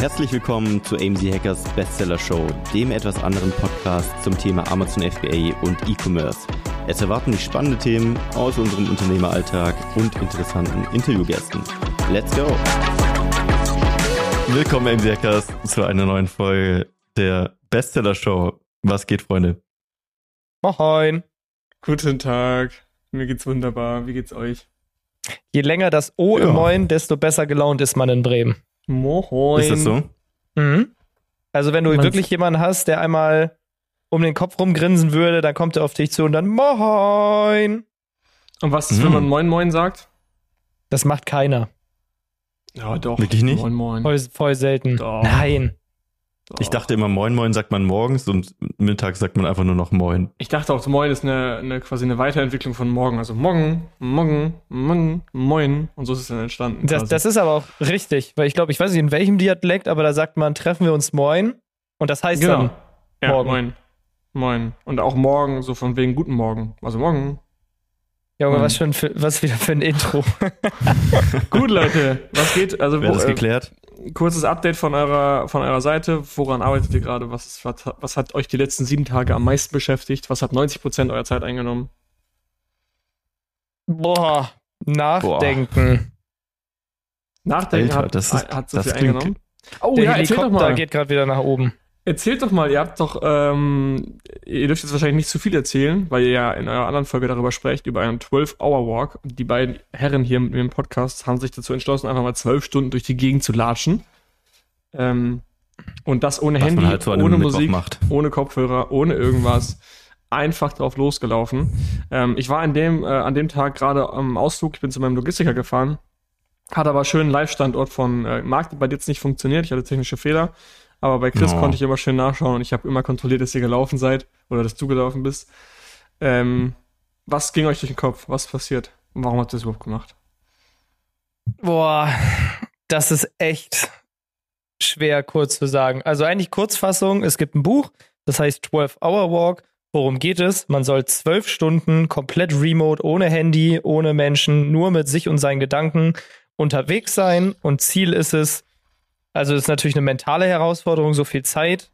Herzlich willkommen zu AMZ Hackers Bestseller Show, dem etwas anderen Podcast zum Thema Amazon FBA und E-Commerce. Es erwarten dich spannende Themen aus unserem Unternehmeralltag und interessanten Interviewgästen. Let's go! Willkommen AMZ Hackers zu einer neuen Folge der Bestseller Show. Was geht, Freunde? Moin. Guten Tag. Mir geht's wunderbar. Wie geht's euch? Je länger das O ja. im Moin, desto besser gelaunt ist man in Bremen. Moin. Ist das so? Mhm. Also wenn du Man's wirklich jemanden hast, der einmal um den Kopf rumgrinsen würde, dann kommt er auf dich zu und dann Moin. Und was ist, mhm. wenn man Moin Moin sagt? Das macht keiner. Ja, doch. Wirklich nicht? Moin Moin. Voll, voll selten. Doch. Nein. Ich dachte immer, Moin Moin sagt man morgens und mittags sagt man einfach nur noch Moin. Ich dachte auch, Moin ist eine, eine quasi eine Weiterentwicklung von Morgen. Also Morgen, Morgen, Morgen, Moin. Und so ist es dann entstanden. Das, das ist aber auch richtig, weil ich glaube, ich weiß nicht in welchem Dialekt, aber da sagt man, treffen wir uns Moin. Und das heißt genau. dann Morgen. Ja, Moin. Moin. Und auch morgen, so von wegen Guten Morgen. Also morgen. Junge, was, schon für, was wieder für ein Intro. Gut, Leute, was geht? Also, Wer wo, das geklärt? Kurzes Update von eurer, von eurer Seite. Woran arbeitet ihr gerade? Was, was, was hat euch die letzten sieben Tage am meisten beschäftigt? Was hat 90 Prozent eurer Zeit eingenommen? Boah, nachdenken. Nachdenken Alter, hat, das ist, hat so viel eingenommen. Oh, Der ja, Helikopter geht gerade wieder nach oben. Erzählt doch mal, ihr habt doch, ähm, ihr dürft jetzt wahrscheinlich nicht zu viel erzählen, weil ihr ja in eurer anderen Folge darüber sprecht, über einen 12-Hour-Walk. Die beiden Herren hier mit mir im Podcast haben sich dazu entschlossen, einfach mal zwölf Stunden durch die Gegend zu latschen. Ähm, und das ohne Was Handy, halt so ohne Musik, ohne Kopfhörer, ohne irgendwas. Einfach drauf losgelaufen. Ähm, ich war an dem, äh, an dem Tag gerade am Ausflug, ich bin zu meinem Logistiker gefahren, hat aber schön einen Live-Standort von äh, Markt bei dir jetzt nicht funktioniert, ich hatte technische Fehler. Aber bei Chris oh. konnte ich immer schön nachschauen und ich habe immer kontrolliert, dass ihr gelaufen seid oder dass du gelaufen bist. Ähm, was ging euch durch den Kopf? Was passiert? Und warum habt ihr das überhaupt gemacht? Boah, das ist echt schwer kurz zu sagen. Also eigentlich Kurzfassung, es gibt ein Buch, das heißt 12-Hour Walk. Worum geht es? Man soll zwölf Stunden komplett remote, ohne Handy, ohne Menschen, nur mit sich und seinen Gedanken unterwegs sein. Und Ziel ist es, also es ist natürlich eine mentale Herausforderung, so viel Zeit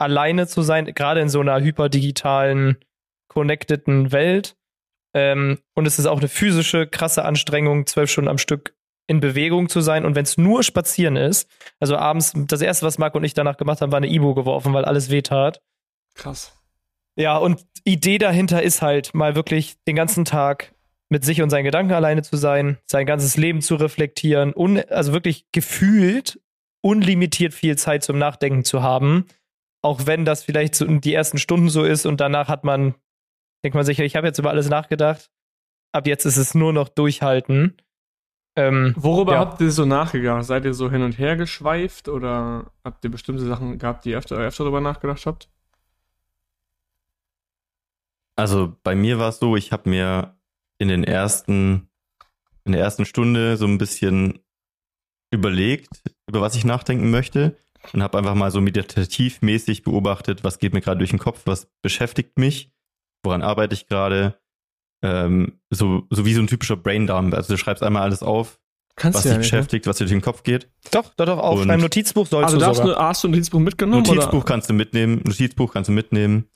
alleine zu sein, gerade in so einer hyperdigitalen, connecteden Welt. Ähm, und es ist auch eine physische, krasse Anstrengung, zwölf Stunden am Stück in Bewegung zu sein. Und wenn es nur spazieren ist, also abends, das erste, was Marc und ich danach gemacht haben, war eine Ibo geworfen, weil alles weh tat. Krass. Ja, und Idee dahinter ist halt, mal wirklich den ganzen Tag mit sich und seinen Gedanken alleine zu sein, sein ganzes Leben zu reflektieren und also wirklich gefühlt unlimitiert viel Zeit zum Nachdenken zu haben. Auch wenn das vielleicht so die ersten Stunden so ist und danach hat man, denkt man sich, ich habe jetzt über alles nachgedacht. Ab jetzt ist es nur noch durchhalten. Ähm, Worüber ja. habt ihr so nachgedacht? Seid ihr so hin und her geschweift oder habt ihr bestimmte Sachen gehabt, die ihr öfter, öfter darüber nachgedacht habt? Also bei mir war es so, ich habe mir in den ersten, in der ersten Stunde so ein bisschen überlegt, über was ich nachdenken möchte und habe einfach mal so meditativmäßig beobachtet, was geht mir gerade durch den Kopf, was beschäftigt mich, woran arbeite ich gerade. Ähm, so, so wie so ein typischer Braindump. Also du schreibst einmal alles auf, Kannst was dich ja ne? beschäftigt, was dir durch den Kopf geht. Doch, doch, doch, auf deinem Notizbuch sollst also du sogar. Du, hast du ein Notizbuch mitgenommen? Notizbuch oder? kannst du mitnehmen, Notizbuch kannst du mitnehmen.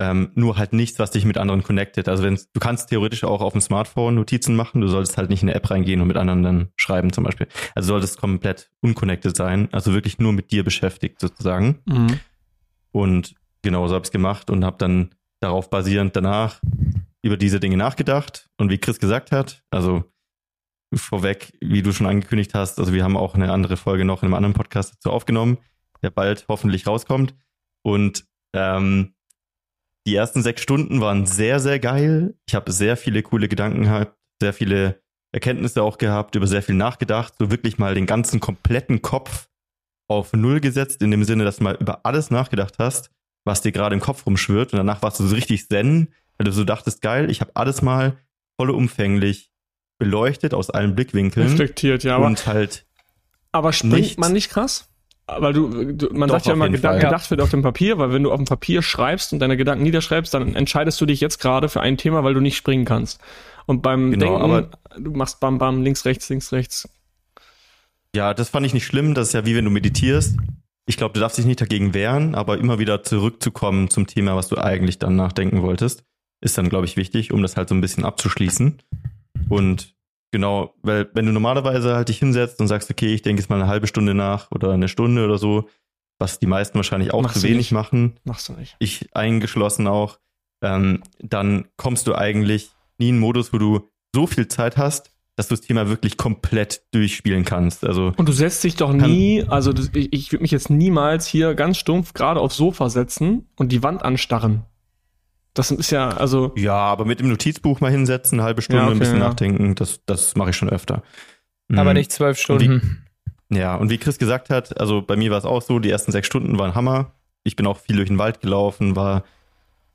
Ähm, nur halt nichts, was dich mit anderen connectet. Also wenn du kannst theoretisch auch auf dem Smartphone Notizen machen, du solltest halt nicht in eine App reingehen und mit anderen dann schreiben zum Beispiel. Also solltest komplett unconnected sein, also wirklich nur mit dir beschäftigt sozusagen. Mhm. Und genau so habe ich gemacht und habe dann darauf basierend danach über diese Dinge nachgedacht. Und wie Chris gesagt hat, also vorweg, wie du schon angekündigt hast, also wir haben auch eine andere Folge noch in einem anderen Podcast dazu aufgenommen, der bald hoffentlich rauskommt. Und ähm, die ersten sechs Stunden waren sehr, sehr geil. Ich habe sehr viele coole Gedanken gehabt, sehr viele Erkenntnisse auch gehabt, über sehr viel nachgedacht, so wirklich mal den ganzen kompletten Kopf auf Null gesetzt, in dem Sinne, dass du mal über alles nachgedacht hast, was dir gerade im Kopf rumschwirrt. Und danach warst du so richtig zen, weil du so dachtest, geil, ich habe alles mal vollumfänglich beleuchtet aus allen Blickwinkeln. Reflektiert, ja. Und halt. Aber springt nicht, man nicht krass? Weil du, du man Doch, sagt ja immer, Gedanken, Fall, gedacht wird auf dem Papier, weil wenn du auf dem Papier schreibst und deine Gedanken niederschreibst, dann entscheidest du dich jetzt gerade für ein Thema, weil du nicht springen kannst. Und beim genau, Denken, aber du machst bam bam, links, rechts, links, rechts. Ja, das fand ich nicht schlimm. Das ist ja wie wenn du meditierst. Ich glaube, du darfst dich nicht dagegen wehren, aber immer wieder zurückzukommen zum Thema, was du eigentlich dann nachdenken wolltest, ist dann, glaube ich, wichtig, um das halt so ein bisschen abzuschließen. Und genau, weil wenn du normalerweise halt dich hinsetzt und sagst, okay, ich denke jetzt mal eine halbe Stunde nach oder eine Stunde oder so, was die meisten wahrscheinlich auch Machst zu wenig nicht. machen, Machst du nicht. ich eingeschlossen auch, ähm, dann kommst du eigentlich nie in einen Modus, wo du so viel Zeit hast, dass du das Thema wirklich komplett durchspielen kannst. Also Und du setzt dich doch nie, also ich, ich würde mich jetzt niemals hier ganz stumpf gerade aufs Sofa setzen und die Wand anstarren. Das ist ja, also, ja, aber mit dem Notizbuch mal hinsetzen, eine halbe Stunde Ja, okay, ein bisschen ja. nachdenken, das, das mache ich schon öfter. Aber Mhm. nicht zwölf Stunden. Ja, und wie Chris gesagt hat, also bei mir war es auch so, die ersten sechs Stunden waren Hammer. Ich bin auch viel durch den Wald gelaufen, war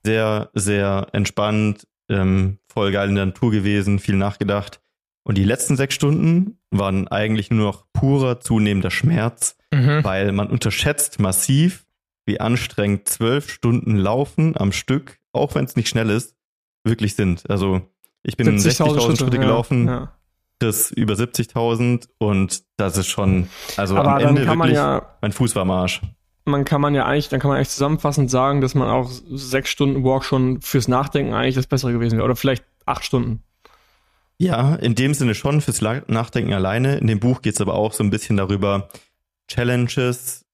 sehr, sehr entspannt, ähm, voll geil in der Natur gewesen, viel nachgedacht. Und die letzten sechs Stunden waren eigentlich nur noch purer zunehmender Schmerz, Mhm. weil man unterschätzt massiv, wie anstrengend zwölf Stunden Laufen am Stück, auch wenn es nicht schnell ist, wirklich sind. Also ich bin 60.000 Schritte, ja, gelaufen, Ja. Chris über 70.000 und das ist schon, also Aber am Ende kann man wirklich, ja, mein Fuß war am Arsch. man kann man ja eigentlich, dann kann man eigentlich zusammenfassend sagen, dass man auch sechs Stunden Walk schon fürs Nachdenken eigentlich das Bessere gewesen wäre. Oder vielleicht acht Stunden. Ja, in dem Sinne schon fürs Nachdenken alleine. In dem Buch geht es aber auch so ein bisschen darüber, Challenges,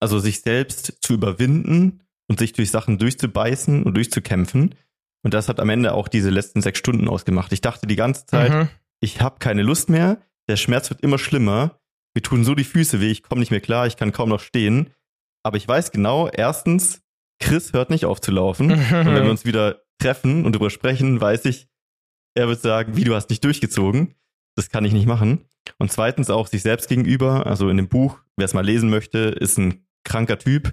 also sich selbst zu überwinden und sich durch Sachen durchzubeißen und durchzukämpfen. Und das hat am Ende auch diese letzten sechs Stunden ausgemacht. Ich dachte die ganze Zeit, Mhm. ich habe keine Lust mehr, der Schmerz wird immer schlimmer, mir tun so die Füße weh, ich komme nicht mehr klar, ich kann kaum noch stehen. Aber ich weiß genau, erstens, Chris hört nicht auf zu laufen. Und wenn wir uns wieder treffen und darüber sprechen, weiß ich, er wird sagen, wie du hast nicht durchgezogen. Das kann ich nicht machen. Und zweitens auch sich selbst gegenüber. Also in dem Buch, wer es mal lesen möchte, ist ein kranker Typ,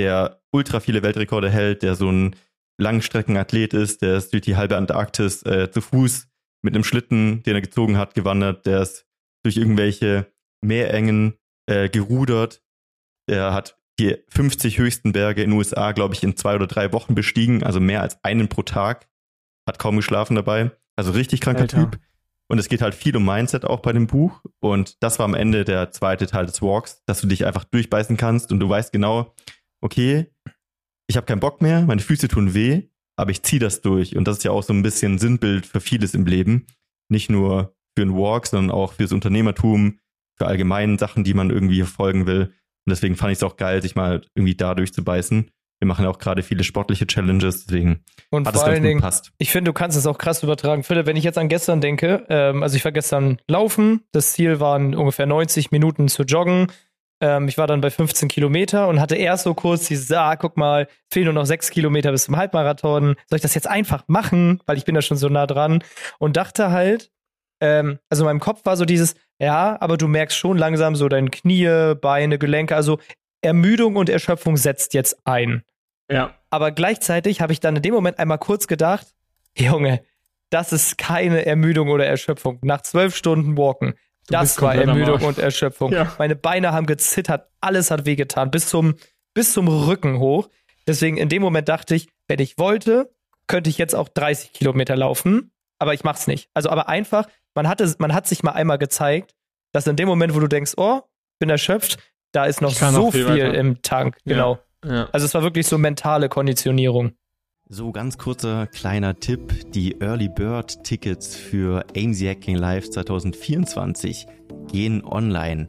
der ultra viele Weltrekorde hält, der so ein Langstreckenathlet ist, der ist durch die halbe Antarktis äh, zu Fuß mit einem Schlitten, den er gezogen hat, gewandert, der ist durch irgendwelche Meerengen äh, gerudert. Der hat die 50 höchsten Berge in den USA, glaube ich, in zwei oder drei Wochen bestiegen, also mehr als einen pro Tag. Hat kaum geschlafen dabei. Also richtig kranker Alter. Typ. Und es geht halt viel um Mindset auch bei dem Buch. Und das war am Ende der zweite Teil des Walks, dass du dich einfach durchbeißen kannst und du weißt genau, okay, ich habe keinen Bock mehr, meine Füße tun weh, aber ich ziehe das durch. Und das ist ja auch so ein bisschen Sinnbild für vieles im Leben. Nicht nur für einen Walk, sondern auch fürs Unternehmertum, für allgemeine Sachen, die man irgendwie verfolgen will. Und deswegen fand ich es auch geil, sich mal irgendwie da durchzubeißen. Wir machen ja auch gerade viele sportliche Challenges, deswegen Und hat es vor ganz allen gut Dingen, gepasst. ich finde, du kannst es auch krass übertragen. Philipp, wenn ich jetzt an gestern denke, ähm, also ich war gestern laufen, das Ziel waren ungefähr 90 Minuten zu joggen. Ähm, ich war dann bei 15 Kilometer und hatte erst so kurz dieses, ah, guck mal, fehlen nur noch 6 Kilometer bis zum Halbmarathon. Soll ich das jetzt einfach machen? Weil ich bin da schon so nah dran. Und dachte halt, ähm, also in meinem Kopf war so dieses, ja, aber du merkst schon langsam so deine Knie, Beine, Gelenke, also Ermüdung und Erschöpfung setzt jetzt ein. Ja. Aber gleichzeitig habe ich dann in dem Moment einmal kurz gedacht, Junge, das ist keine Ermüdung oder Erschöpfung. Nach zwölf Stunden Walken, Du das war Ermüdung und Erschöpfung. Ja. Meine Beine haben gezittert, alles hat wehgetan, bis zum, bis zum Rücken hoch. Deswegen in dem Moment dachte ich, wenn ich wollte, könnte ich jetzt auch 30 Kilometer laufen, aber ich mach's nicht. Also aber einfach, man hatte, man hat sich mal einmal gezeigt, dass in dem Moment, wo du denkst, oh, bin erschöpft, da ist noch so viel viel im Tank. Ja. Genau. Ja. Also es war wirklich so mentale Konditionierung. So, ganz kurzer kleiner Tipp. Die Early Bird Tickets für AMZ Hacking Live 2024 gehen online.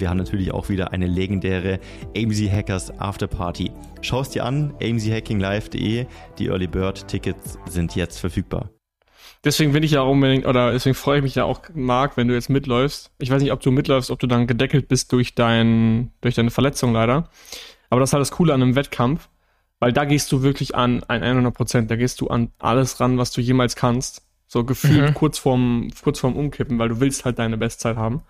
wir haben natürlich auch wieder eine legendäre AMZ Hackers Afterparty. Schau es dir an, amzhackinglive.de. Die Early Bird Tickets sind jetzt verfügbar. Deswegen bin ich ja auch unbedingt, oder deswegen freue ich mich ja auch, Marc, wenn du jetzt mitläufst. Ich weiß nicht, ob du mitläufst, ob du dann gedeckelt bist durch, dein, durch deine Verletzung leider. Aber das ist halt das Coole an einem Wettkampf, weil da gehst du wirklich an ein 100 Prozent. Da gehst du an alles ran, was du jemals kannst. So gefühlt Mhm. kurz vorm, kurz vorm Umkippen, weil du willst halt deine Bestzeit haben.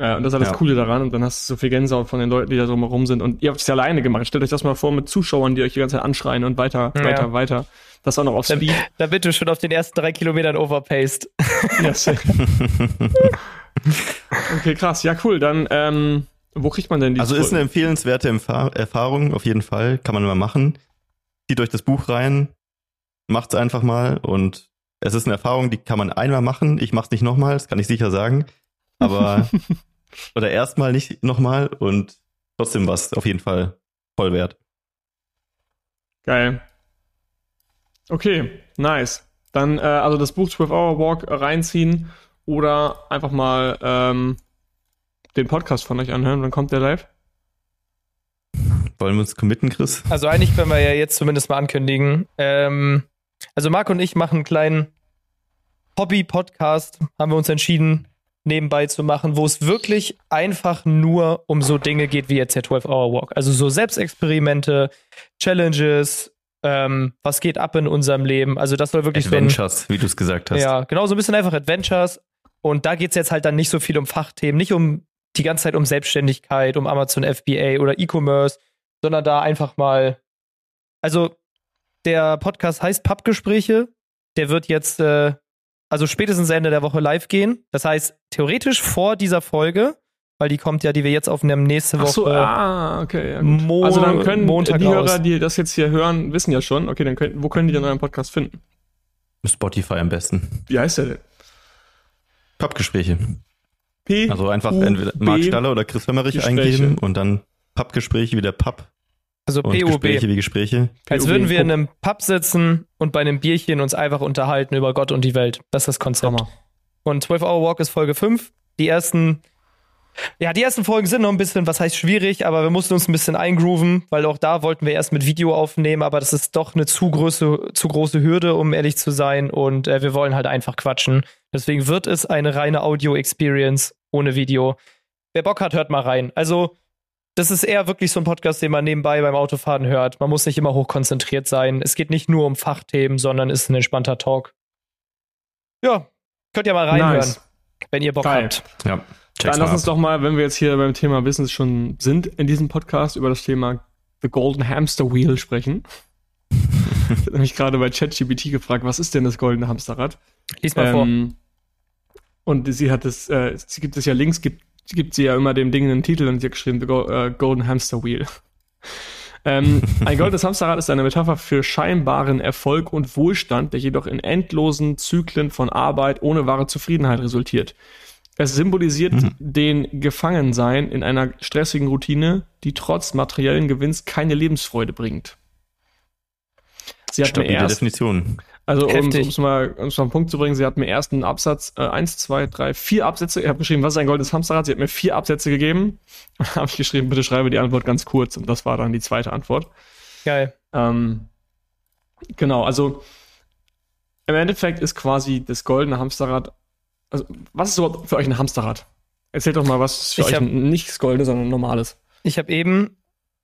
Ja, und das ist das Ja. Coole daran. Und dann hast du so viel Gänsehaut von den Leuten, die da drumherum sind. Und ihr habt es ja alleine gemacht. Stellt euch das mal vor mit Zuschauern, die euch die ganze Zeit anschreien und weiter, Ja. weiter, weiter. Das auch noch auf Speed. Damit du schon auf den ersten drei Kilometern overpaced. Ja, safe. okay, krass. Ja, cool. Dann, ähm, wo kriegt man denn die Also ist eine empfehlenswerte Empfa- Erfahrung, auf jeden Fall. Kann man mal machen. Zieht euch das Buch rein, macht's einfach mal und es ist eine Erfahrung, die kann man einmal machen. Ich mach's nicht nochmal, das kann ich sicher sagen. Aber, oder erstmal nicht nochmal und trotzdem was auf jeden Fall voll wert. Geil. Okay, nice. Dann, äh, also das Buch 12 Hour Walk reinziehen oder einfach mal ähm, den Podcast von euch anhören. Wann kommt der live? Wollen wir uns committen, Chris? Also eigentlich können wir ja jetzt zumindest mal ankündigen. Ähm, also Marc und ich machen einen kleinen Hobby-Podcast, haben wir uns entschieden, nebenbei zu machen, wo es wirklich einfach nur um so Dinge geht wie jetzt der 12-Hour-Walk. Also so Selbstexperimente, Challenges, ähm, was geht ab in unserem Leben. Also das soll wirklich so ein, Adventures, wie du es gesagt hast. ja, genau, so ein bisschen einfach Adventures. Und da geht es jetzt halt dann nicht so viel um Fachthemen, nicht um die ganze Zeit um Selbstständigkeit, um Amazon FBA oder E-Commerce, sondern da einfach mal. Also, der Podcast heißt Pappgespräche. Der wird jetzt, äh, also spätestens Ende der Woche live gehen. Das heißt, theoretisch vor dieser Folge, weil die kommt ja, die wir jetzt aufnehmen, nächste Woche. Ach so, ah, okay. Ja, gut. Mo- also dann können Montag die. Hörer, die das jetzt hier hören, wissen ja schon, okay, dann können, wo können die denn euren Podcast finden? Spotify am besten. Wie heißt der denn? Pappgespräche. P. Also einfach U- entweder Marc Staller oder Chris Gespräche. eingeben und dann Pappgespräche wie der Papp Also PUB. Gespräche wie Gespräche. Als POB. würden wir in einem Pub sitzen und bei einem Bierchen uns einfach unterhalten über Gott und die Welt. Das ist das Konzept. Hammer. Und 12 Hour Walk ist Folge 5. Die ersten, ja, die ersten Folgen sind noch ein bisschen, was heißt schwierig, aber wir mussten uns ein bisschen eingrooven, weil auch da wollten wir erst mit Video aufnehmen, aber das ist doch eine zu große, zu große Hürde, um ehrlich zu sein. Und äh, wir wollen halt einfach quatschen. Deswegen wird es eine reine Audio-Experience ohne Video. Wer Bock hat, hört mal rein. Also, das ist eher wirklich so ein Podcast, den man nebenbei beim Autofahren hört. Man muss nicht immer hochkonzentriert sein. Es geht nicht nur um Fachthemen, sondern ist ein entspannter Talk. Ja, könnt ihr mal reinhören, Nice. wenn ihr Bock Geil. habt. Ja, Dann lass uns ab. doch mal, wenn wir jetzt hier beim Thema Business schon sind, in diesem Podcast über das Thema The Golden Hamster Wheel sprechen. ich habe nämlich gerade bei ChatGPT gefragt, was ist denn das goldene Hamsterrad? Lies mal vor. Ähm, und sie hat es, äh, sie gibt es ja links, gibt, gibt sie ja immer dem Ding einen Titel und sie hat geschrieben, The Go äh, Golden Hamster Wheel. Ähm, ein goldenes Hamsterrad ist eine Metapher für scheinbaren Erfolg und Wohlstand, der jedoch in endlosen Zyklen von Arbeit ohne wahre Zufriedenheit resultiert. Es symbolisiert Mhm. den Gefangensein in einer stressigen Routine, die trotz materiellen Gewinns keine Lebensfreude bringt. Sie hat mir Stabile erst, Definition. Also um es mal, um's mal auf den Punkt zu bringen, sie hat mir erst einen Absatz, äh, eins, zwei, drei, vier Absätze, ich habe geschrieben, was ist ein goldenes Hamsterrad? Sie hat mir vier Absätze gegeben. Und habe ich geschrieben, bitte schreibe die Antwort ganz kurz. Und das war dann die zweite Antwort. Geil. Ähm, genau, also im Endeffekt ist quasi das goldene Hamsterrad. Also, was ist überhaupt für euch ein Hamsterrad? Erzählt doch mal, was für Ich euch hab- das Goldene, sondern normales. Ich habe eben,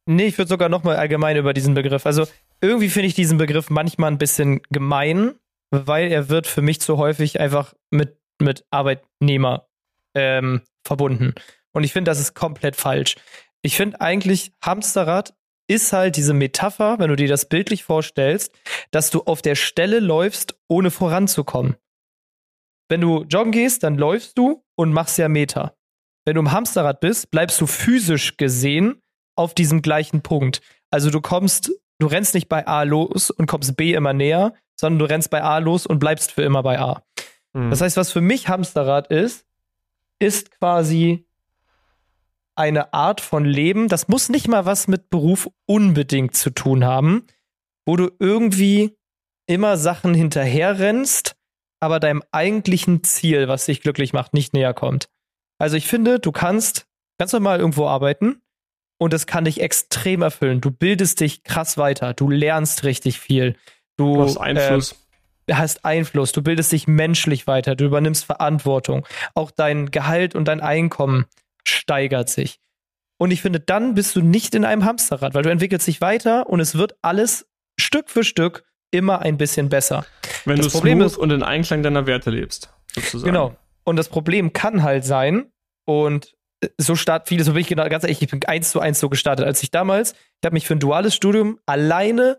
nee, ich würde sogar noch mal allgemein über diesen Begriff. Also irgendwie finde ich diesen Begriff manchmal ein bisschen gemein, weil er wird für mich zu häufig einfach mit, mit Arbeitnehmer ähm, verbunden. Und ich finde, das ist komplett falsch. Ich finde eigentlich, Hamsterrad ist halt diese Metapher, wenn du dir das bildlich vorstellst, dass du auf der Stelle läufst, ohne voranzukommen. Wenn du joggen gehst, dann läufst du und machst ja Meter. Wenn du im Hamsterrad bist, bleibst du physisch gesehen auf diesem gleichen Punkt. Also du kommst, du rennst nicht bei A los und kommst B immer näher, sondern du rennst bei A los und bleibst für immer bei A. Mhm. Das heißt, was für mich Hamsterrad ist, ist quasi eine Art von Leben, das muss nicht mal was mit Beruf unbedingt zu tun haben, wo du irgendwie immer Sachen hinterherrennst, aber deinem eigentlichen Ziel, was dich glücklich macht, nicht näher kommt. Also ich finde, du kannst ganz normal irgendwo arbeiten und es kann dich extrem erfüllen. Du bildest dich krass weiter, du lernst richtig viel. Du, du hast Einfluss. äh, hast Einfluss, du bildest dich menschlich weiter, du übernimmst Verantwortung. Auch dein Gehalt und dein Einkommen steigert sich. Und ich finde, dann bist du nicht in einem Hamsterrad, weil du entwickelst dich weiter und es wird alles Stück für Stück immer ein bisschen besser. wenn das du Problem ist- und in Einklang deiner Werte lebst. Sozusagen. Genau. Und das Problem kann halt sein, und so start viele, so bin ich genau, ganz ehrlich, ich bin eins zu eins so gestartet, als ich damals, ich habe mich für ein duales Studium alleine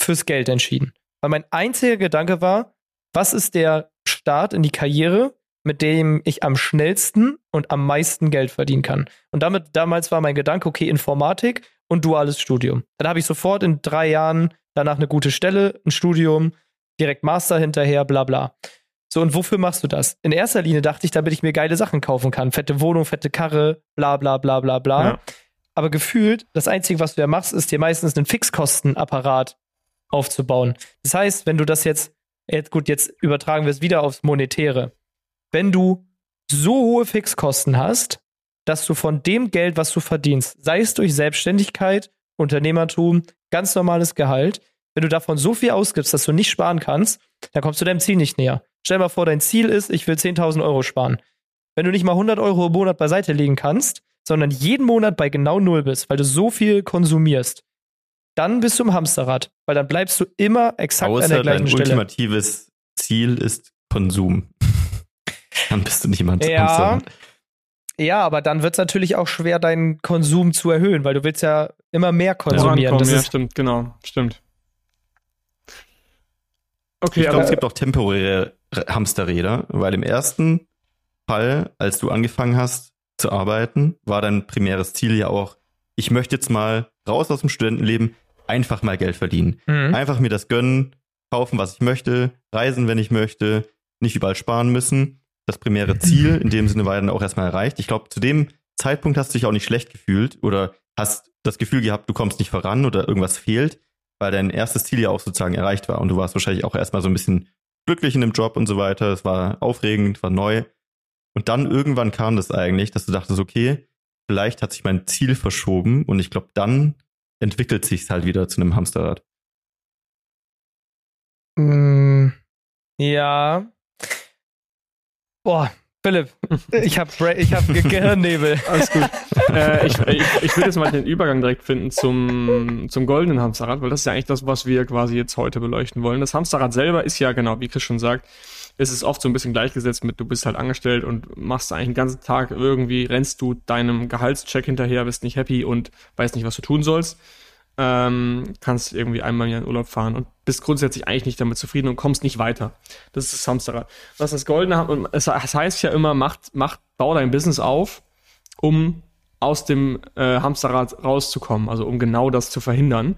fürs Geld entschieden. Weil mein einziger Gedanke war, was ist der Start in die Karriere, mit dem ich am schnellsten und am meisten Geld verdienen kann. Und damit damals war mein Gedanke, okay, Informatik und duales Studium. Dann habe ich sofort in drei Jahren danach eine gute Stelle, ein Studium, direkt Master hinterher, bla bla. So, und wofür machst du das? In erster Linie dachte ich, damit ich mir geile Sachen kaufen kann. Fette Wohnung, fette Karre, bla bla bla bla bla. Ja. Aber gefühlt, das Einzige, was du ja machst, ist dir meistens einen Fixkostenapparat aufzubauen. Das heißt, wenn du das jetzt, jetzt gut, jetzt übertragen wir es wieder aufs Monetäre. Wenn du so hohe Fixkosten hast, dass du von dem Geld, was du verdienst, sei es durch Selbstständigkeit, Unternehmertum, ganz normales Gehalt, wenn du davon so viel ausgibst, dass du nicht sparen kannst, dann kommst du deinem Ziel nicht näher. Stell dir mal vor, dein Ziel ist, ich will 10.000 Euro sparen. Wenn du nicht mal 100 Euro im Monat beiseite legen kannst, sondern jeden Monat bei genau Null bist, weil du so viel konsumierst, dann bist du im Hamsterrad, weil dann bleibst du immer exakt Außer an der gleichen dein Stelle. ultimatives Ziel ist Konsum. dann bist du nicht im Hamsterrad. Ja, ja, aber dann wird es natürlich auch schwer, deinen Konsum zu erhöhen, weil du willst ja immer mehr konsumieren. das ja, ist stimmt, genau, stimmt. Okay, ich glaube, es gibt auch temporäre Hamsterräder, weil im ersten Fall, als du angefangen hast zu arbeiten, war dein primäres Ziel ja auch, ich möchte jetzt mal raus aus dem Studentenleben, einfach mal Geld verdienen. Mhm. Einfach mir das gönnen, kaufen, was ich möchte, reisen, wenn ich möchte, nicht überall sparen müssen. Das primäre Ziel in dem Sinne war dann auch erstmal erreicht. Ich glaube, zu dem Zeitpunkt hast du dich auch nicht schlecht gefühlt oder hast das Gefühl gehabt, du kommst nicht voran oder irgendwas fehlt, weil dein erstes Ziel ja auch sozusagen erreicht war und du warst wahrscheinlich auch erstmal so ein bisschen glücklich in dem Job und so weiter. Es war aufregend, war neu. Und dann irgendwann kam das eigentlich, dass du dachtest, okay, vielleicht hat sich mein Ziel verschoben und ich glaube, dann entwickelt sich es halt wieder zu einem Hamsterrad. Mm, ja. Boah, Philipp, ich habe ich hab Gehirnnebel. Alles gut. äh, ich ich, ich will jetzt mal den Übergang direkt finden zum, zum goldenen Hamsterrad, weil das ist ja eigentlich das, was wir quasi jetzt heute beleuchten wollen. Das Hamsterrad selber ist ja, genau, wie Chris schon sagt, ist es oft so ein bisschen gleichgesetzt mit, du bist halt angestellt und machst eigentlich den ganzen Tag irgendwie, rennst du deinem Gehaltscheck hinterher, bist nicht happy und weißt nicht, was du tun sollst ähm, kannst irgendwie einmal in Urlaub fahren und bist grundsätzlich eigentlich nicht damit zufrieden und kommst nicht weiter. Das ist das Hamsterrad. Was das Goldene es heißt ja immer, macht, macht, bau dein Business auf, um aus dem äh, Hamsterrad rauszukommen, also um genau das zu verhindern.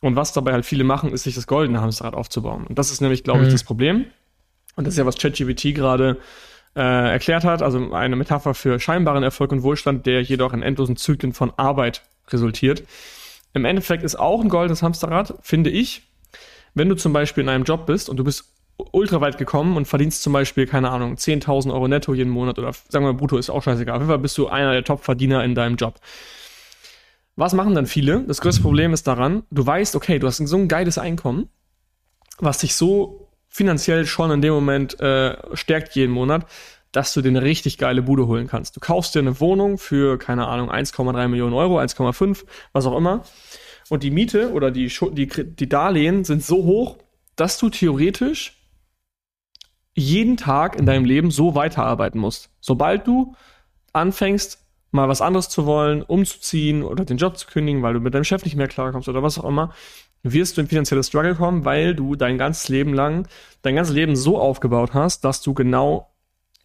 Und was dabei halt viele machen, ist sich das goldene Hamsterrad aufzubauen. Und das ist nämlich, glaube mhm. ich, das Problem. Und das ist ja, was ChatGPT gerade äh, erklärt hat, also eine Metapher für scheinbaren Erfolg und Wohlstand, der jedoch in endlosen Zyklen von Arbeit resultiert. Im Endeffekt ist auch ein goldenes Hamsterrad, finde ich, wenn du zum Beispiel in einem Job bist und du bist ultra weit gekommen und verdienst zum Beispiel, keine Ahnung, 10.000 Euro netto jeden Monat oder sagen wir brutto, ist auch scheißegal. Auf jeden Fall bist du einer der Top-Verdiener in deinem Job. Was machen dann viele? Das größte Problem ist daran, du weißt, okay, du hast so ein geiles Einkommen, was dich so finanziell schon in dem Moment äh, stärkt jeden Monat, dass du dir eine richtig geile Bude holen kannst. Du kaufst dir eine Wohnung für, keine Ahnung, 1,3 Millionen Euro, 1,5, was auch immer. Und die Miete oder die, die, die Darlehen sind so hoch, dass du theoretisch jeden Tag in deinem Leben so weiterarbeiten musst. Sobald du anfängst, mal was anderes zu wollen, umzuziehen oder den Job zu kündigen, weil du mit deinem Chef nicht mehr klarkommst oder was auch immer, wirst du in finanzielle Struggle kommen, weil du dein ganzes Leben lang, dein ganzes Leben so aufgebaut hast, dass du genau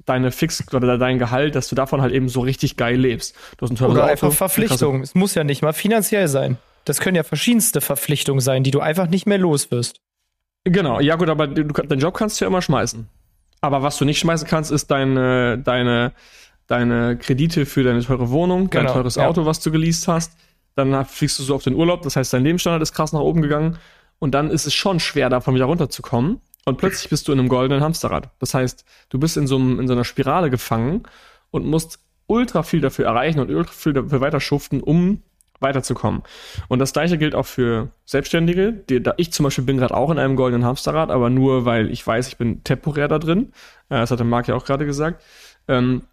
deine Fix oder dein Gehalt, dass du davon halt eben so richtig geil lebst. Du hast ein oder Auto, einfach Verpflichtungen. Es muss ja nicht mal finanziell sein. Das können ja verschiedenste Verpflichtungen sein, die du einfach nicht mehr los wirst. Genau, ja gut, aber du, deinen Job kannst du ja immer schmeißen. Aber was du nicht schmeißen kannst, ist deine, deine, deine Kredite für deine teure Wohnung, dein genau, teures ja. Auto, was du geleast hast. Dann fliegst du so auf den Urlaub, das heißt, dein Lebensstandard ist krass nach oben gegangen. Und dann ist es schon schwer, davon wieder runterzukommen. Und plötzlich bist du in einem goldenen Hamsterrad. Das heißt, du bist in so, einem, in so einer Spirale gefangen und musst ultra viel dafür erreichen und ultra viel dafür weiter schuften, um weiterzukommen. Und das gleiche gilt auch für Selbstständige. Die, da ich zum Beispiel bin gerade auch in einem goldenen Hamsterrad, aber nur weil ich weiß, ich bin temporär da drin. Äh, das hat der Marc ja auch gerade gesagt. Ähm,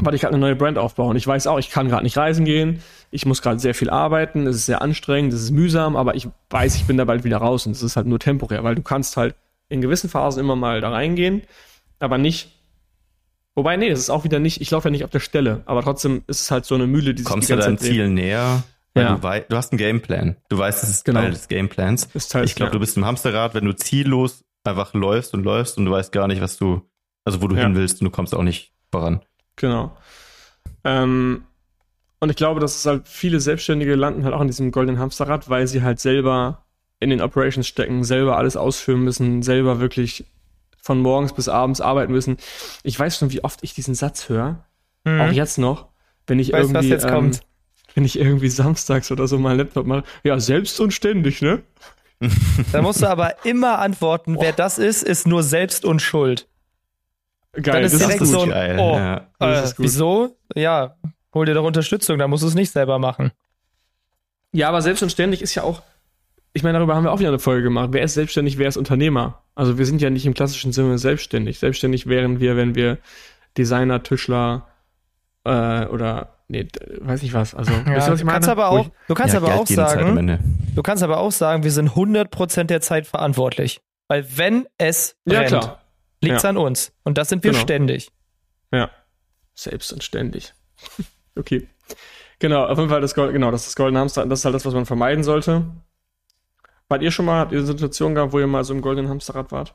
weil ich gerade eine neue Brand aufbaue. Und ich weiß auch, ich kann gerade nicht reisen gehen. Ich muss gerade sehr viel arbeiten. Es ist sehr anstrengend, es ist mühsam, aber ich weiß, ich bin da bald wieder raus und es ist halt nur temporär, weil du kannst halt in gewissen Phasen immer mal da reingehen, aber nicht Wobei, nee, das ist auch wieder nicht, ich laufe ja nicht auf der Stelle, aber trotzdem ist es halt so eine Mühle, die Kommst sich du die ganze deinem Zeit Ziel näher? Weil Ja. du, wei du hast einen Gameplan. Du weißt, es ist Genau. Teil des Gameplans. Ist Teil- ich glaube, ja. du bist im Hamsterrad, wenn du ziellos einfach läufst und läufst und du weißt gar nicht, was du, also wo du Ja. hin willst und du kommst auch nicht voran. Genau. Ähm, und ich glaube, dass es halt viele Selbstständige landen halt auch in diesem goldenen Hamsterrad, weil sie halt selber in den Operations stecken, selber alles ausführen müssen, selber wirklich von morgens bis abends arbeiten müssen. Ich weiß schon, wie oft ich diesen Satz höre, Mhm. auch jetzt noch, wenn ich Weiß, irgendwie, was jetzt ähm, kommt. Wenn ich irgendwie samstags oder so mal Laptop mache. Ja, selbst und ständig, ne? Da musst du aber immer antworten, wer das ist, ist nur selbst und schuld. Geil, Dann ist das direkt ist so gut. ein, geil, oh, ja. Das äh, ist gut. wieso? Ja, hol dir doch Unterstützung, da musst du es nicht selber machen. Ja, aber selbst und ständig ist ja auch, ich meine, darüber haben wir auch wieder eine Folge gemacht. Wer ist selbstständig, wer ist Unternehmer? Also wir sind ja nicht im klassischen Sinne selbstständig. Selbstständig wären wir, wenn wir Designer, Tischler äh, oder nee, weiß nicht was. Also, Ja, was ich du meine? kannst aber auch, du kannst Ja, aber Geld auch sagen, du kannst aber auch sagen, wir sind 100% der Zeit verantwortlich. Weil wenn es ja, brennt, klar. liegt es Ja. an uns. Und das sind wir Genau. ständig. Ja. Selbst und ständig. okay. Genau, auf jeden Fall das Gold, genau, das ist das goldene Hamster, das ist halt das, was man vermeiden sollte. Wart ihr schon mal, habt ihr eine Situation gehabt, wo ihr mal so im goldenen Hamsterrad wart?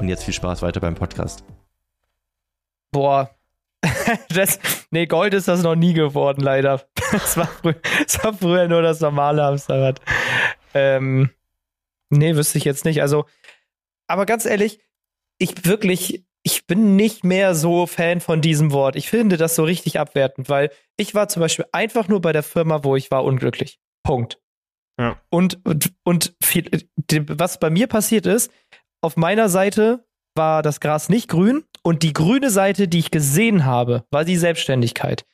Und jetzt viel Spaß weiter beim Podcast. Boah. Das, nee, Gold ist das noch nie geworden, leider. Das war, frü das war früher nur das normale Hamsterrad. Ähm, nee, wüsste ich jetzt nicht. Also, aber ganz ehrlich, ich wirklich, ich bin nicht mehr so Fan von diesem Wort. Ich finde das so richtig abwertend, weil ich war zum Beispiel einfach nur bei der Firma, wo ich war, unglücklich. Punkt. Ja. Und, und, und viel, was bei mir passiert ist, auf meiner Seite war das Gras nicht grün und die grüne Seite, die ich gesehen habe, war die Selbstständigkeit.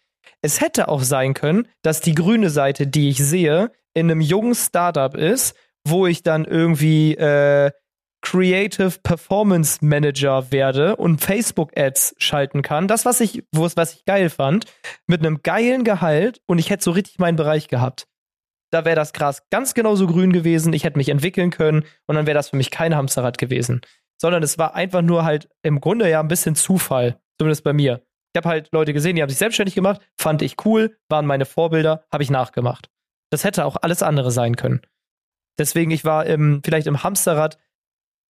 Es hätte auch sein können, dass die grüne Seite, die ich sehe, in einem jungen Startup ist, wo ich dann irgendwie äh, Creative Performance Manager werde und Facebook Ads schalten kann. Das, was ich, was ich geil fand, mit einem geilen Gehalt und ich hätte so richtig meinen Bereich gehabt. Da wäre das Gras ganz genauso grün gewesen, ich hätte mich entwickeln können und dann wäre das für mich kein Hamsterrad gewesen sondern es war einfach nur halt im Grunde ja ein bisschen Zufall, zumindest bei mir. Ich habe halt Leute gesehen, die haben sich selbstständig gemacht, fand ich cool, waren meine Vorbilder, habe ich nachgemacht. Das hätte auch alles andere sein können. Deswegen, ich war im, vielleicht im Hamsterrad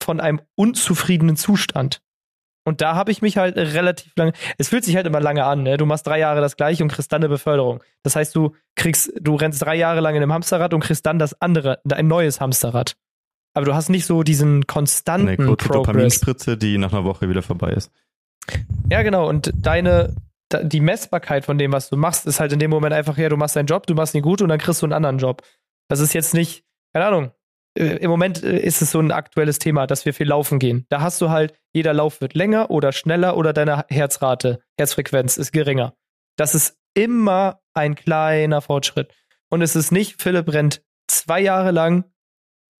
von einem unzufriedenen Zustand. Und da habe ich mich halt relativ lange, es fühlt sich halt immer lange an, ne? Du machst drei Jahre das gleiche und kriegst dann eine Beförderung. Das heißt, du kriegst, du rennst drei Jahre lang in einem Hamsterrad und kriegst dann das andere, ein neues Hamsterrad aber du hast nicht so diesen Eine konstanten kurze Progress. Dopaminspritze, die nach einer Woche wieder vorbei ist. Ja, genau. Und deine, die Messbarkeit von dem, was du machst, ist halt in dem Moment einfach, ja, du machst deinen Job, du machst ihn gut und dann kriegst du einen anderen Job. Das ist jetzt nicht, keine Ahnung. Äh, Im Moment äh, ist es so ein aktuelles Thema, dass wir viel laufen gehen. Da hast du halt, jeder Lauf wird länger oder schneller oder deine Herzrate, Herzfrequenz ist geringer. Das ist immer ein kleiner Fortschritt. Und es ist nicht, Philipp rennt zwei Jahre lang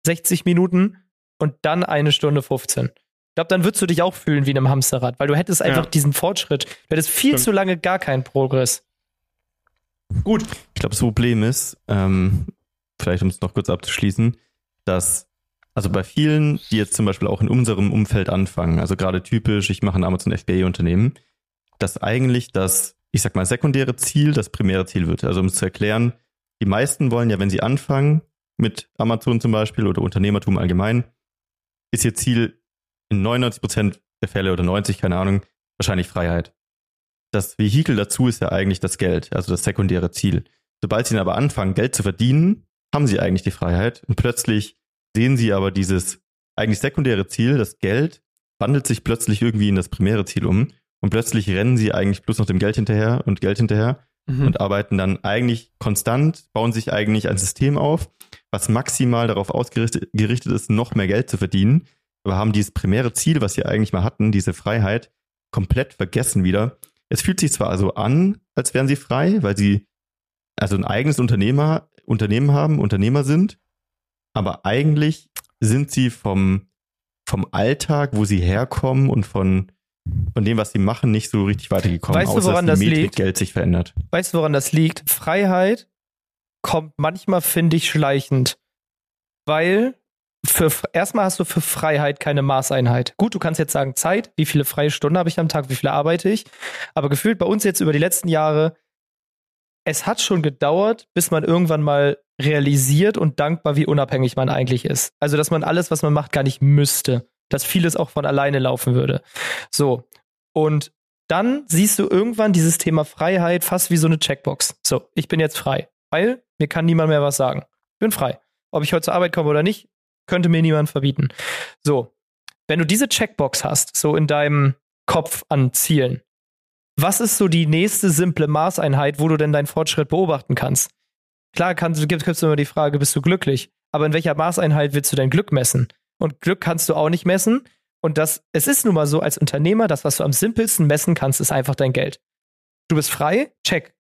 60 Minuten und dann eine Stunde 15. Ich glaube, dann würdest du dich auch fühlen wie in einem Hamsterrad, weil du hättest einfach Ja. diesen Fortschritt. Du hättest viel Stimmt. zu lange gar keinen Progress. Gut. Ich glaube, das Problem ist, ähm, vielleicht um es noch kurz abzuschließen, dass, also bei vielen, die jetzt zum Beispiel auch in unserem Umfeld anfangen, also gerade typisch, ich mache ein Amazon FBA-Unternehmen, dass eigentlich das, ich sag mal, sekundäre Ziel das primäre Ziel wird. Also um es zu erklären, die meisten wollen ja, wenn sie anfangen, mit Amazon zum Beispiel oder Unternehmertum allgemein, ist ihr Ziel in 99 Prozent der Fälle oder 90, keine Ahnung, wahrscheinlich Freiheit. Das Vehikel dazu ist ja eigentlich das Geld, also das sekundäre Ziel. Sobald sie aber anfangen, Geld zu verdienen, haben sie eigentlich die Freiheit und plötzlich sehen sie aber dieses eigentlich sekundäre Ziel, das Geld, wandelt sich plötzlich irgendwie in das primäre Ziel um und plötzlich rennen sie eigentlich bloß noch dem Geld hinterher und Geld hinterher mhm. und arbeiten dann eigentlich konstant, bauen sich eigentlich ein System auf, was maximal darauf ausgerichtet ist, noch mehr Geld zu verdienen, aber haben dieses primäre Ziel, was sie eigentlich mal hatten, diese Freiheit, komplett vergessen wieder. Es fühlt sich zwar also an, als wären sie frei, weil sie also ein eigenes Unternehmer, Unternehmen haben, Unternehmer sind, aber eigentlich sind sie vom, vom Alltag, wo sie herkommen und von, von dem, was sie machen, nicht so richtig weitergekommen, weißt du, woran dass die Metrik liegt? Geld sich verändert. Weißt du, woran das liegt? Freiheit kommt manchmal, finde ich, schleichend. Weil für erstmal hast du für Freiheit keine Maßeinheit. Gut, du kannst jetzt sagen Zeit, wie viele freie Stunden habe ich am Tag, wie viele arbeite ich, aber gefühlt bei uns jetzt über die letzten Jahre es hat schon gedauert, bis man irgendwann mal realisiert und dankbar, wie unabhängig man eigentlich ist. Also, dass man alles, was man macht, gar nicht müsste. Dass vieles auch von alleine laufen würde. So. Und dann siehst du irgendwann dieses Thema Freiheit fast wie so eine Checkbox. So, ich bin jetzt frei, weil mir kann niemand mehr was sagen. Ich bin frei. Ob ich heute zur Arbeit komme oder nicht, könnte mir niemand verbieten. So, wenn du diese Checkbox hast, so in deinem Kopf an Zielen, was ist so die nächste simple Maßeinheit, wo du denn deinen Fortschritt beobachten kannst? Klar, kannst, gibt es immer die Frage, bist du glücklich? Aber in welcher Maßeinheit willst du dein Glück messen? Und Glück kannst du auch nicht messen. Und das, es ist nun mal so, als Unternehmer, das, was du am simpelsten messen kannst, ist einfach dein Geld. Du bist frei, check.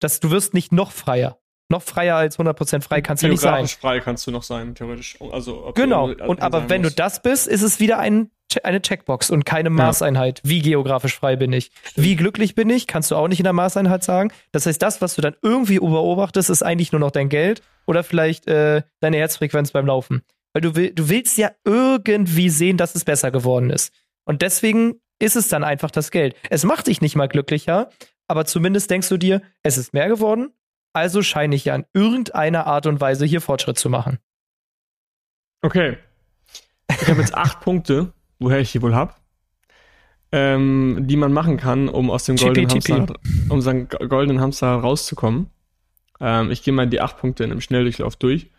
Das, du wirst nicht noch freier. Noch freier als 100% frei kannst du nicht sein. frei kannst du noch sein, theoretisch. Also, genau. Und aber wenn du das bist, ist es wieder ein, eine Checkbox und keine Maßeinheit. Wie geografisch frei bin ich? Wie glücklich bin ich? Kannst du auch nicht in der Maßeinheit sagen. Das heißt, das, was du dann irgendwie beobachtest, ist eigentlich nur noch dein Geld oder vielleicht äh, deine Herzfrequenz beim Laufen. Weil du, will, du willst ja irgendwie sehen, dass es besser geworden ist. Und deswegen ist es dann einfach das Geld. Es macht dich nicht mal glücklicher, aber zumindest denkst du dir, es ist mehr geworden also scheine ich ja in irgendeiner Art und Weise hier Fortschritt zu machen. Okay. Ich habe jetzt acht Punkte, woher ich die wohl habe, ähm, die man machen kann, um aus dem goldenen Hamster, um seinen goldenen Hamster rauszukommen. Ähm, ich gehe mal die acht Punkte in einem Schnelldurchlauf durch.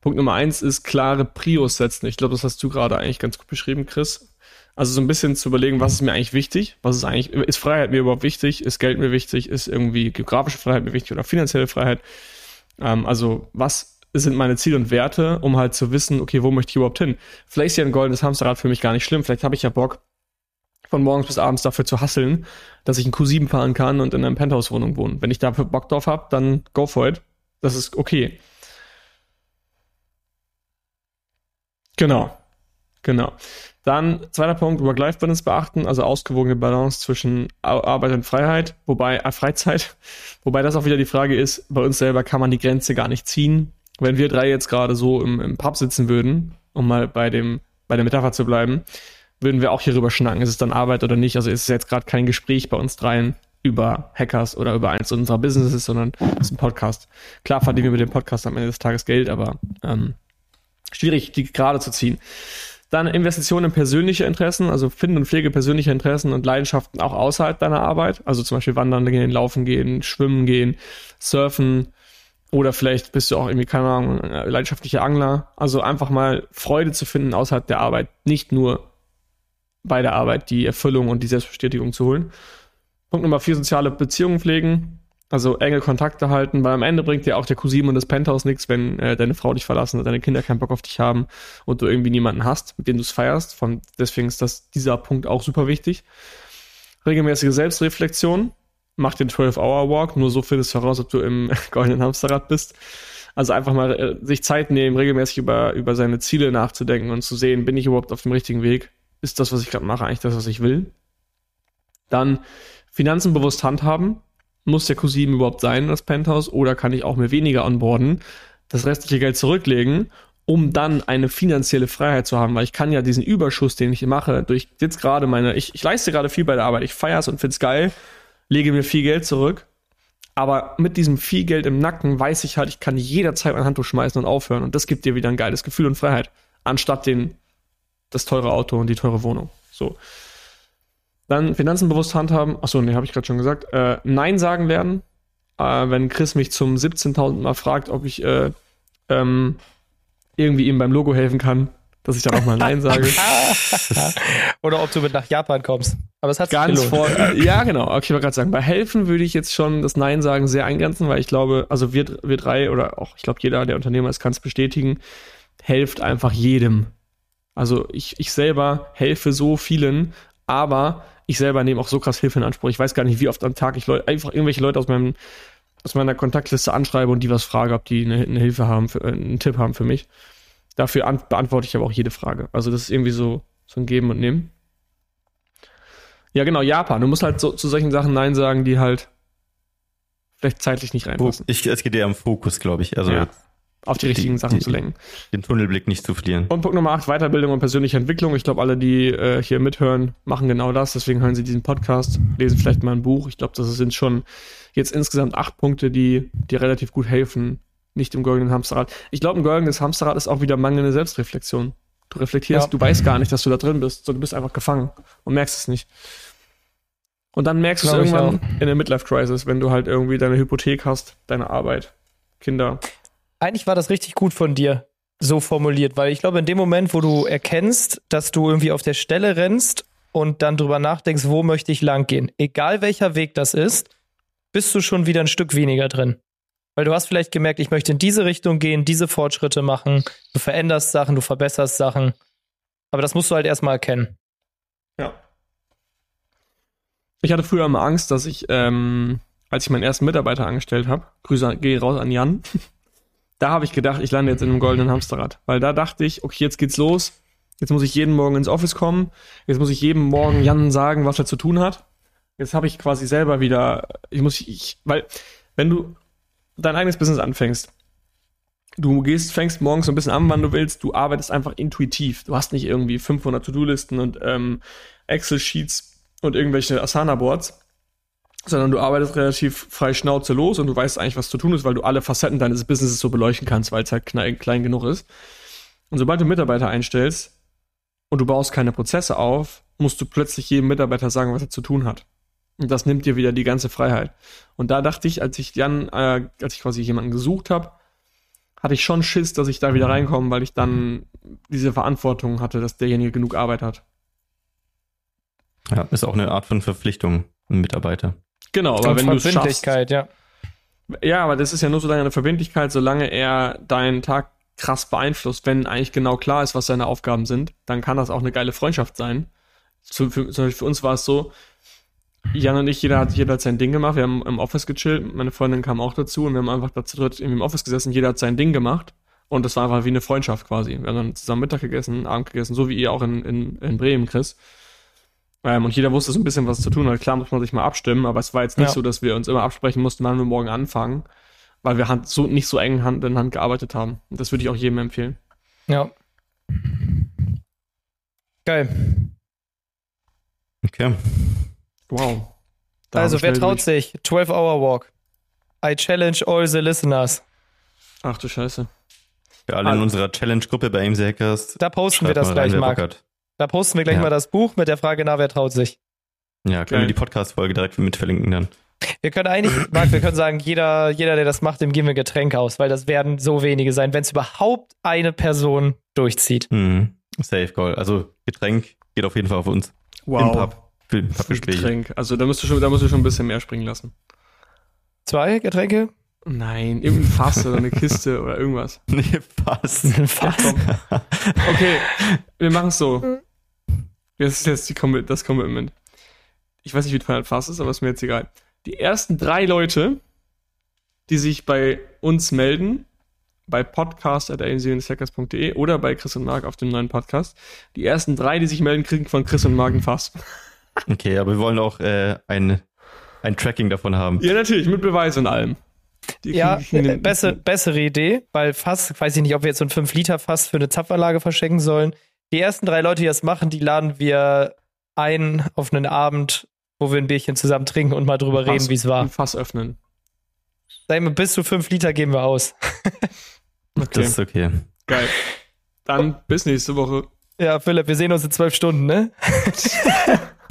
Punkt Nummer eins ist klare Prios setzen. Ich glaube, das hast du gerade eigentlich ganz gut beschrieben, Chris. Also so ein bisschen zu überlegen, was ist mir eigentlich wichtig? Was ist eigentlich, ist Freiheit mir überhaupt wichtig? Ist Geld mir wichtig? Ist irgendwie geografische Freiheit mir wichtig oder finanzielle Freiheit? Ähm, also was sind meine Ziele und Werte, um halt zu wissen, okay, wo möchte ich überhaupt hin? Vielleicht ist ja ein goldenes Hamsterrad für mich gar nicht schlimm. Vielleicht habe ich ja Bock, von morgens bis abends dafür zu hasseln, dass ich ein Q7 fahren kann und in einer Penthouse-Wohnung wohnen. Wenn ich dafür Bock drauf habe, dann go for it. Das ist okay. Genau. Genau. Dann zweiter Punkt, Work-Life-Balance beachten, also ausgewogene Balance zwischen Arbeit und Freiheit, wobei äh, Freizeit, wobei das auch wieder die Frage ist, bei uns selber kann man die Grenze gar nicht ziehen. Wenn wir drei jetzt gerade so im, im Pub sitzen würden, um mal bei dem bei der Metapher zu bleiben, würden wir auch hierüber schnacken, ist es dann Arbeit oder nicht? Also ist es jetzt gerade kein Gespräch bei uns dreien über Hackers oder über eins unserer Businesses, sondern es ist ein Podcast. Klar verdienen wir mit dem Podcast am Ende des Tages Geld, aber ähm, schwierig, die gerade zu ziehen. Dann Investitionen in persönliche Interessen, also Finden und Pflege persönlicher Interessen und Leidenschaften auch außerhalb deiner Arbeit. Also zum Beispiel wandern gehen, laufen gehen, schwimmen gehen, surfen. Oder vielleicht bist du auch irgendwie, keine Ahnung, leidenschaftlicher Angler. Also einfach mal Freude zu finden außerhalb der Arbeit. Nicht nur bei der Arbeit die Erfüllung und die Selbstbestätigung zu holen. Punkt Nummer vier, soziale Beziehungen pflegen. Also enge Kontakte halten, weil am Ende bringt dir auch der Q7 und das Penthouse nichts, wenn äh, deine Frau dich verlassen und deine Kinder keinen Bock auf dich haben und du irgendwie niemanden hast, mit dem du es feierst. Von, deswegen ist das, dieser Punkt auch super wichtig. Regelmäßige Selbstreflexion. Mach den 12-Hour-Walk, nur so findest du heraus, ob du im goldenen Hamsterrad bist. Also einfach mal äh, sich Zeit nehmen, regelmäßig über, über seine Ziele nachzudenken und zu sehen, bin ich überhaupt auf dem richtigen Weg? Ist das, was ich gerade mache, eigentlich das, was ich will? Dann Finanzen bewusst handhaben muss der Q7 überhaupt sein, das Penthouse, oder kann ich auch mir weniger onboarden, das restliche Geld zurücklegen, um dann eine finanzielle Freiheit zu haben, weil ich kann ja diesen Überschuss, den ich mache, durch jetzt gerade meine, ich, ich leiste gerade viel bei der Arbeit, ich feiere es und find's geil, lege mir viel Geld zurück, aber mit diesem viel Geld im Nacken weiß ich halt, ich kann jederzeit mein Handtuch schmeißen und aufhören und das gibt dir wieder ein geiles Gefühl und Freiheit, anstatt den, das teure Auto und die teure Wohnung. So. Dann Finanzen bewusst handhaben. Achso, nee, habe ich gerade schon gesagt. Äh, Nein sagen lernen. Äh, wenn Chris mich zum 17.000 Mal fragt, ob ich äh, ähm, irgendwie ihm beim Logo helfen kann, dass ich dann auch mal Nein sage. Oder ob du mit nach Japan kommst. Aber es hat sich Ganz gelohnt. vor, ja, genau. Okay, ich wollte gerade sagen, bei helfen würde ich jetzt schon das Nein sagen sehr eingrenzen, weil ich glaube, also wir, wir drei oder auch, ich glaube, jeder, der Unternehmer ist, kann es bestätigen, helft einfach jedem. Also ich, ich selber helfe so vielen, aber ich selber nehme auch so krass Hilfe in Anspruch. Ich weiß gar nicht, wie oft am Tag ich Leu einfach irgendwelche Leute aus meinem aus meiner Kontaktliste anschreibe und die was frage, ob die eine, eine Hilfe haben, für, äh, einen Tipp haben für mich. Dafür an, beantworte ich aber auch jede Frage. Also das ist irgendwie so, so ein Geben und Nehmen. Ja, genau, Japan. Du musst halt so, zu solchen Sachen Nein sagen, die halt vielleicht zeitlich nicht reinpassen. Ich, es geht eher um Fokus, glaube ich. Also Ja. Auf die richtigen Die- Sachen die- zu lenken. den Tunnelblick nicht zu verlieren. Und Punkt Nummer 8, Weiterbildung und persönliche Entwicklung. Ich glaube, alle, die äh, hier mithören, machen genau das. Deswegen hören sie diesen Podcast, lesen vielleicht mal ein Buch. Ich glaube, das sind schon jetzt insgesamt acht Punkte, die dir relativ gut helfen, nicht im goldenen Hamsterrad. Ich glaube, ein goldenes Hamsterrad ist auch wieder mangelnde Selbstreflexion. Du reflektierst, Ja. du weißt gar nicht, dass du da drin bist, sondern du bist einfach gefangen und merkst es nicht. Und dann merkst du es irgendwann in der Midlife-Crisis, wenn du halt irgendwie deine Hypothek hast, deine Arbeit, Kinder. Eigentlich war das richtig gut von dir so formuliert, weil ich glaube, in dem Moment, wo du erkennst, dass du irgendwie auf der Stelle rennst und dann drüber nachdenkst, wo möchte ich lang gehen, egal welcher Weg das ist, bist du schon wieder ein Stück weniger drin. Weil du hast vielleicht gemerkt, ich möchte in diese Richtung gehen, diese Fortschritte machen, du veränderst Sachen, du verbesserst Sachen. Aber das musst du halt erstmal erkennen. Ja. Ich hatte früher immer Angst, dass ich, ähm, als ich meinen ersten Mitarbeiter angestellt habe, Grüße gehe raus an Jan, da habe ich gedacht, ich lande jetzt in einem goldenen Hamsterrad. Weil da dachte ich, okay, jetzt geht's los. Jetzt muss ich jeden Morgen ins Office kommen. Jetzt muss ich jedem Morgen Jan sagen, was er zu tun hat. Jetzt habe ich quasi selber wieder, ich muss, ich, weil, wenn du dein eigenes Business anfängst, du gehst, fängst morgens so ein bisschen an, wann du willst, du arbeitest einfach intuitiv. Du hast nicht irgendwie 500 To-Do-Listen und ähm, Excel-Sheets und irgendwelche Asana-Boards, sondern du arbeitest relativ frei Schnauze los und du weißt eigentlich, was zu tun ist, weil du alle Facetten deines Businesses so beleuchten kannst, weil es halt klein, klein genug ist. Und sobald du Mitarbeiter einstellst und du baust keine Prozesse auf, musst du plötzlich jedem Mitarbeiter sagen, was er zu tun hat. Und das nimmt dir wieder die ganze Freiheit. Und da dachte ich, als ich Jan, äh, als ich quasi jemanden gesucht habe, hatte ich schon Schiss, dass ich da wieder reinkomme, weil ich dann diese Verantwortung hatte, dass derjenige genug Arbeit hat. Ja, ist auch eine Art von Verpflichtung, ein Mitarbeiter. Genau, aber Und wenn du es schaffst. Verbindlichkeit, ja. Ja, aber das ist ja nur so lange eine Verbindlichkeit, solange er deinen Tag krass beeinflusst. Wenn eigentlich genau klar ist, was seine Aufgaben sind, dann kann das auch eine geile Freundschaft sein. Zum Beispiel für uns war es so, Jan und ich, jeder hat, jeder hat sein Ding gemacht. Wir haben im Office gechillt. Meine Freundin kam auch dazu und wir haben einfach dazu dritt im Office gesessen. Jeder hat sein Ding gemacht. Und das war einfach wie eine Freundschaft quasi. Wir haben dann zusammen Mittag gegessen, Abend gegessen, so wie ihr auch in, in, in Bremen, Chris. Ähm, und jeder wusste so ein bisschen, was zu tun hat. Klar muss man sich mal abstimmen, aber es war jetzt nicht Ja. so, dass wir uns immer absprechen mussten, wann wir morgen anfangen, weil wir Hand, so, nicht so eng Hand in Hand gearbeitet haben. Und das würde ich auch jedem empfehlen. Ja. Geil. Okay. Wow. Da also, wer traut durch. sich? 12-Hour Walk. I challenge all the listeners. Ach du Scheiße. Für alle in Also- unserer Challenge-Gruppe bei AIMS Hackers. Da posten wir das gleich, rein, Marc. Da posten wir gleich Ja. mal das Buch mit der Frage, na, wer traut sich? Ja, können Geil. wir die Podcast-Folge direkt mit verlinken dann. Wir können eigentlich, Marc, wir können sagen, jeder, jeder, der das macht, dem geben wir Getränk aus, weil das werden so wenige sein, wenn es überhaupt eine Person durchzieht. Mhm. Safe Goal. Also Getränk geht auf jeden Fall auf uns. Im Wow. Pub. Für Pubgespräche. Getränk. Also da musst du schon, da musst du schon ein bisschen mehr springen lassen. Zwei Getränke? Nein, irgendein Fass oder eine Kiste oder irgendwas. Nee, fast. Fast. Okay, wir machen es so. Das ist jetzt die Commi- das Commitment. Ich weiß nicht, wie teuer ein Fass ist, aber ist mir jetzt egal. Die ersten drei Leute, die sich bei uns melden, bei podcast.amchackers.de oder bei Chris und Marc auf dem neuen Podcast, die ersten drei, die sich melden, kriegen von Chris und Marc ein Fass. Okay, aber wir wollen auch äh, ein, ein Tracking davon haben. Ja, natürlich, mit Beweis und allem. Die ja, äh, besser, bessere Idee, weil Fass, weiß ich nicht, ob wir jetzt so ein 5-Liter-Fass für eine Zapfanlage verschenken sollen. Die ersten drei Leute, die das machen, die laden wir ein auf einen Abend, wo wir ein Bierchen zusammen trinken und mal drüber Fass, reden, wie es war. Ein Fass öffnen. Sag mal, bis zu 5 Liter geben wir aus. okay. Das ist okay. Geil. Dann bis nächste Woche. Ja, Philipp, wir sehen uns in zwölf Stunden, ne?